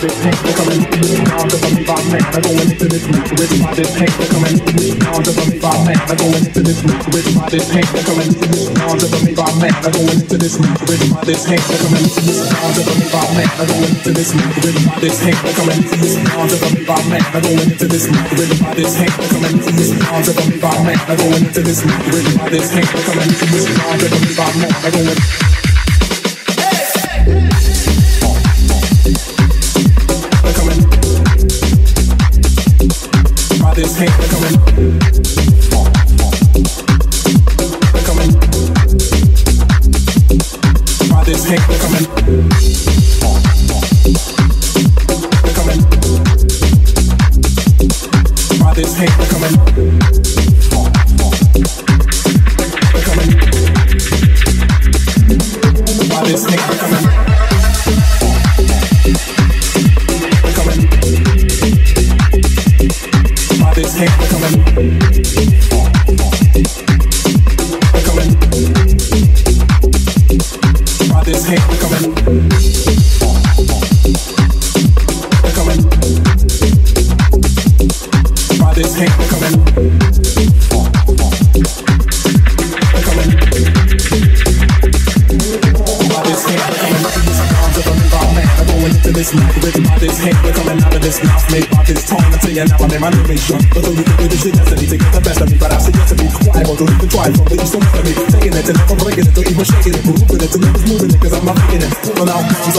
this pain, they're coming into this sound of a me by man. I'm going into this rhythm by this pain, they're coming into this sound of a me by man. I'm going into this rhythm by this pain, they're coming into this sound of a me by man. I'm going into this rhythm by this pain, they're coming into this sound of a me by man. I'm going into this rhythm by this pain, they're coming into this sound of a me by man. I'm going into this rhythm by this pain, they're coming into this sound of a me by man. I'm going into this rhythm by this pain, they're coming into this sound of a me by man. I'm pain, they're coming.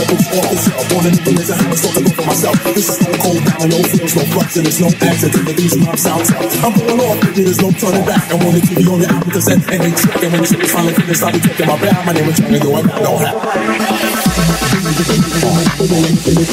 Like it's off the shelf. Wanting to finish, I have a sort to go for myself. This is stone cold down, no feels, no flux, and it's no accident that these rhymes sound tough. I'm pulling off, baby, there's no turning back. I want to keep you on your album to set any trick. And when the shit is finally finished, I'll be taking my bad. My name is Johnny, though I got no hat. Going into this,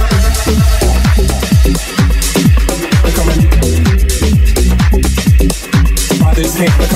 By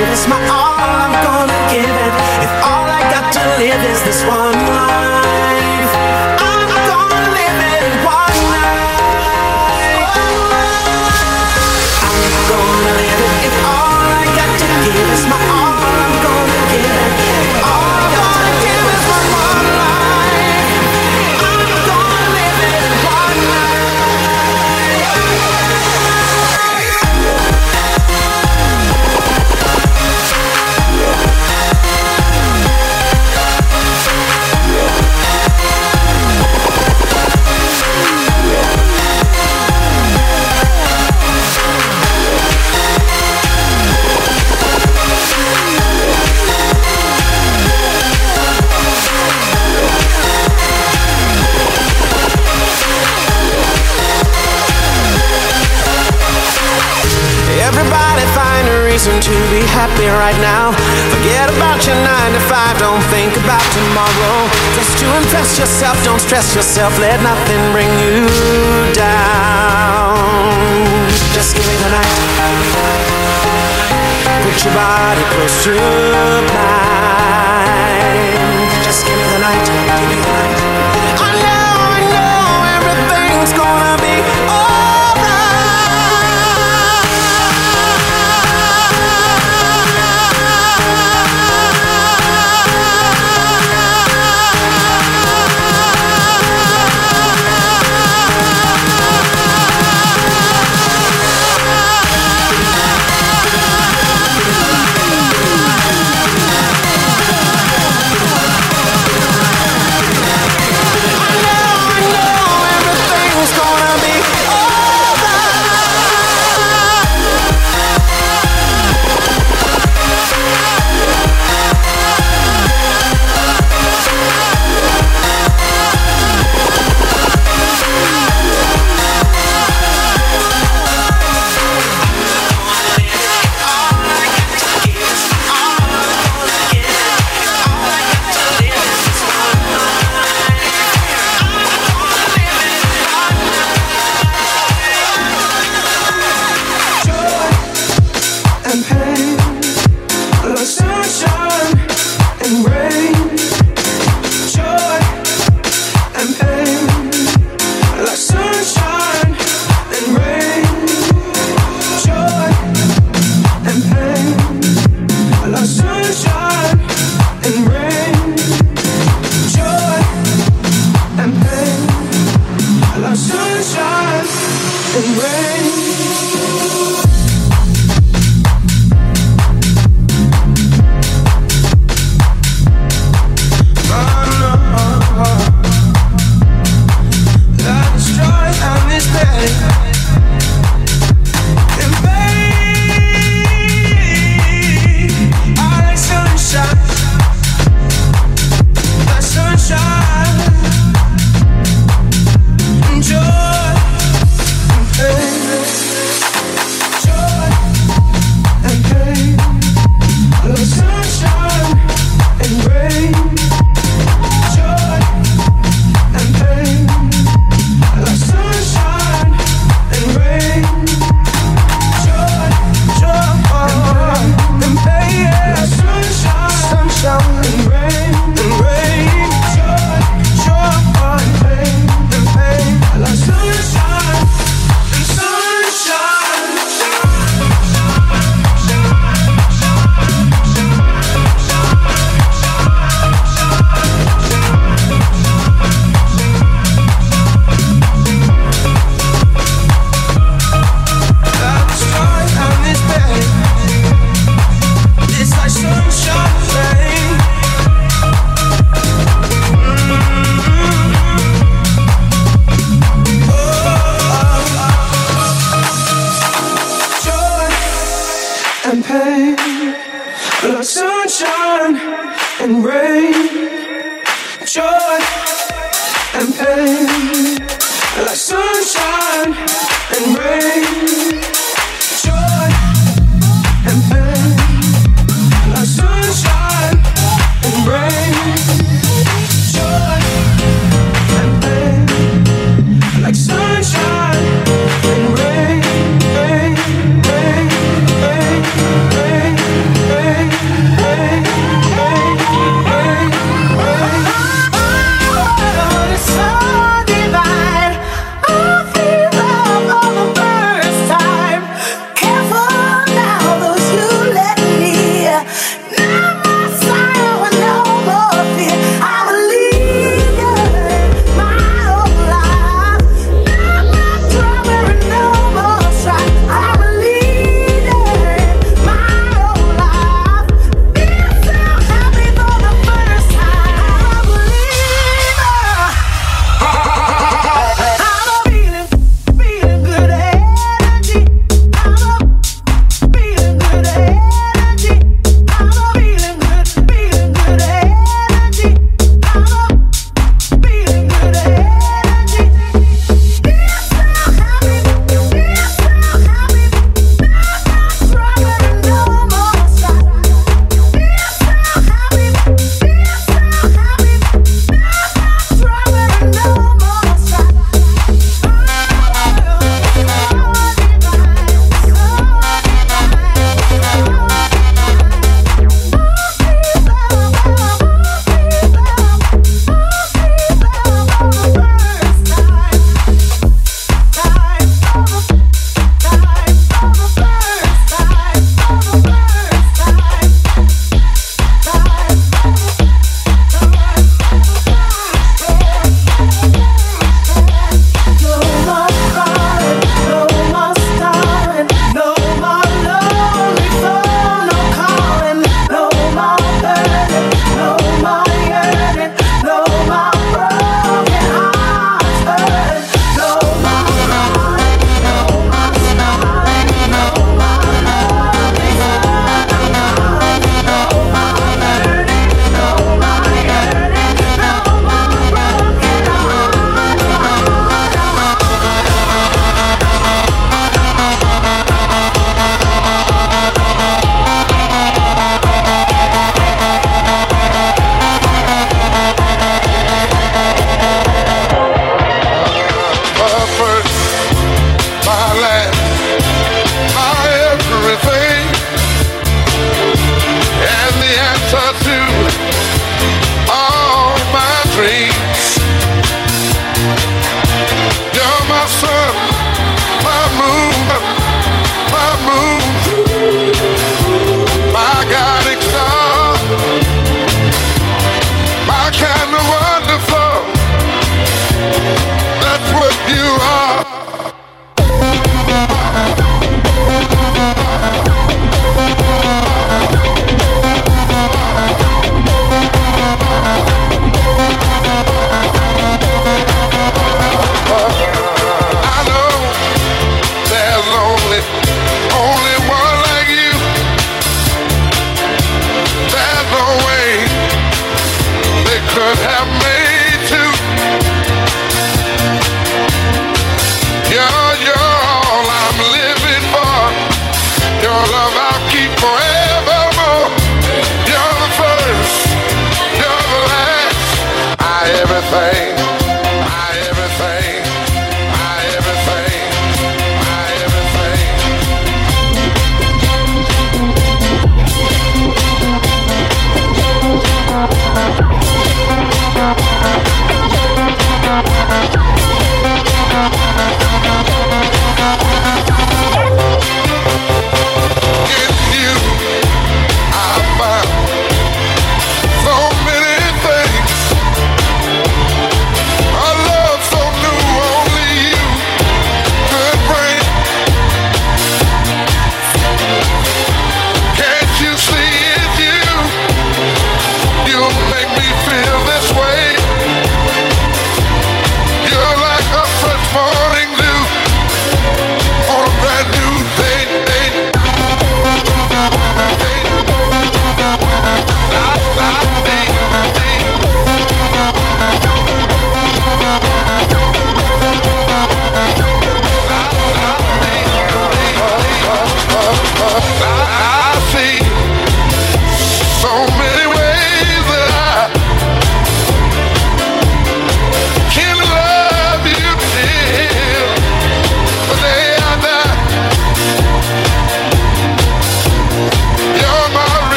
give my all, I'm gonna give it. If all I got to live is this one. Reason to be happy right now. Forget about your nine to five, don't think about tomorrow. Just to impress yourself, don't stress yourself, let nothing bring you down. Just give me the night. Put your body close to mine. Just give me the night. Give me the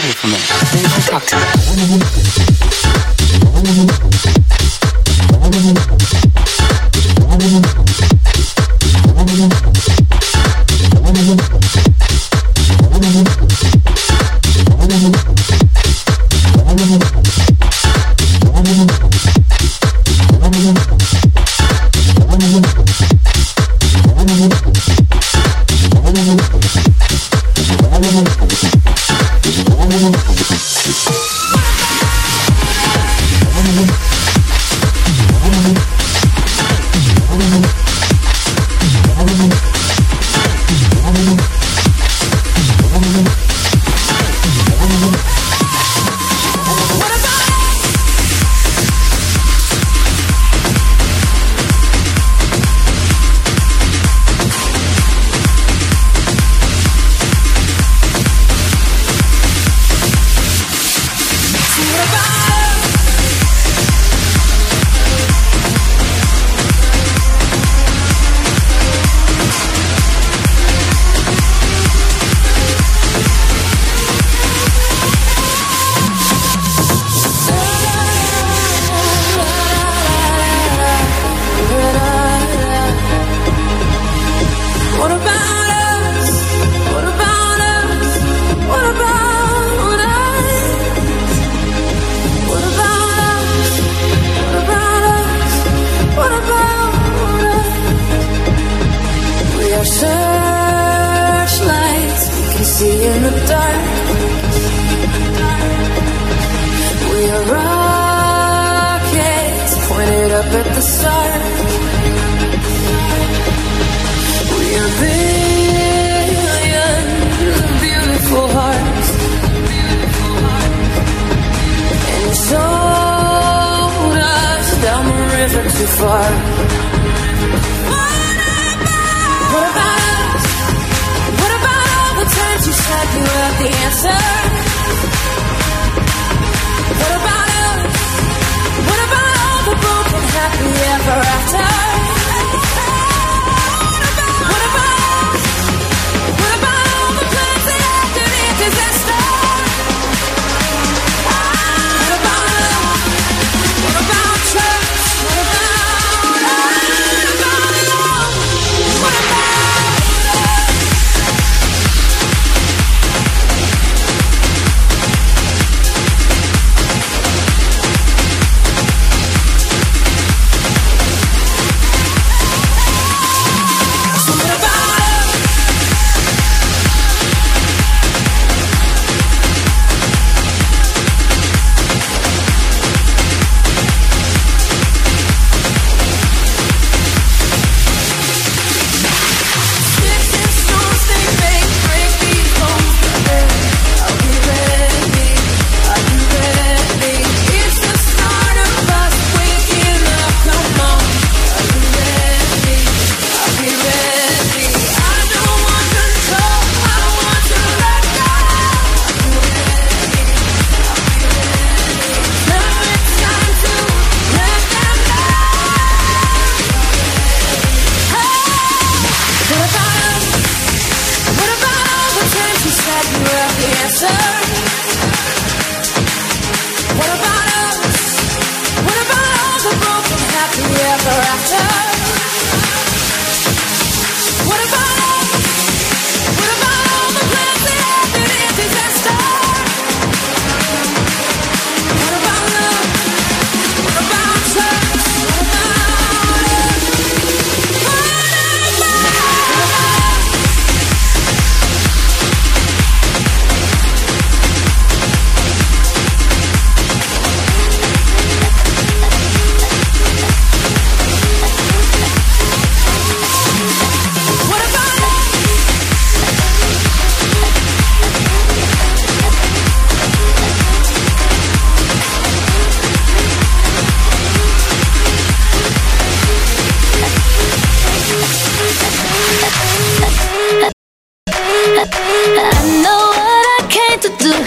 problem for me. Talk to me. up at the sun. We are billions of beautiful hearts, and you sold us down the river too far. What about us? What about all the times you said you had the answer? What about happy ever after. answer. to do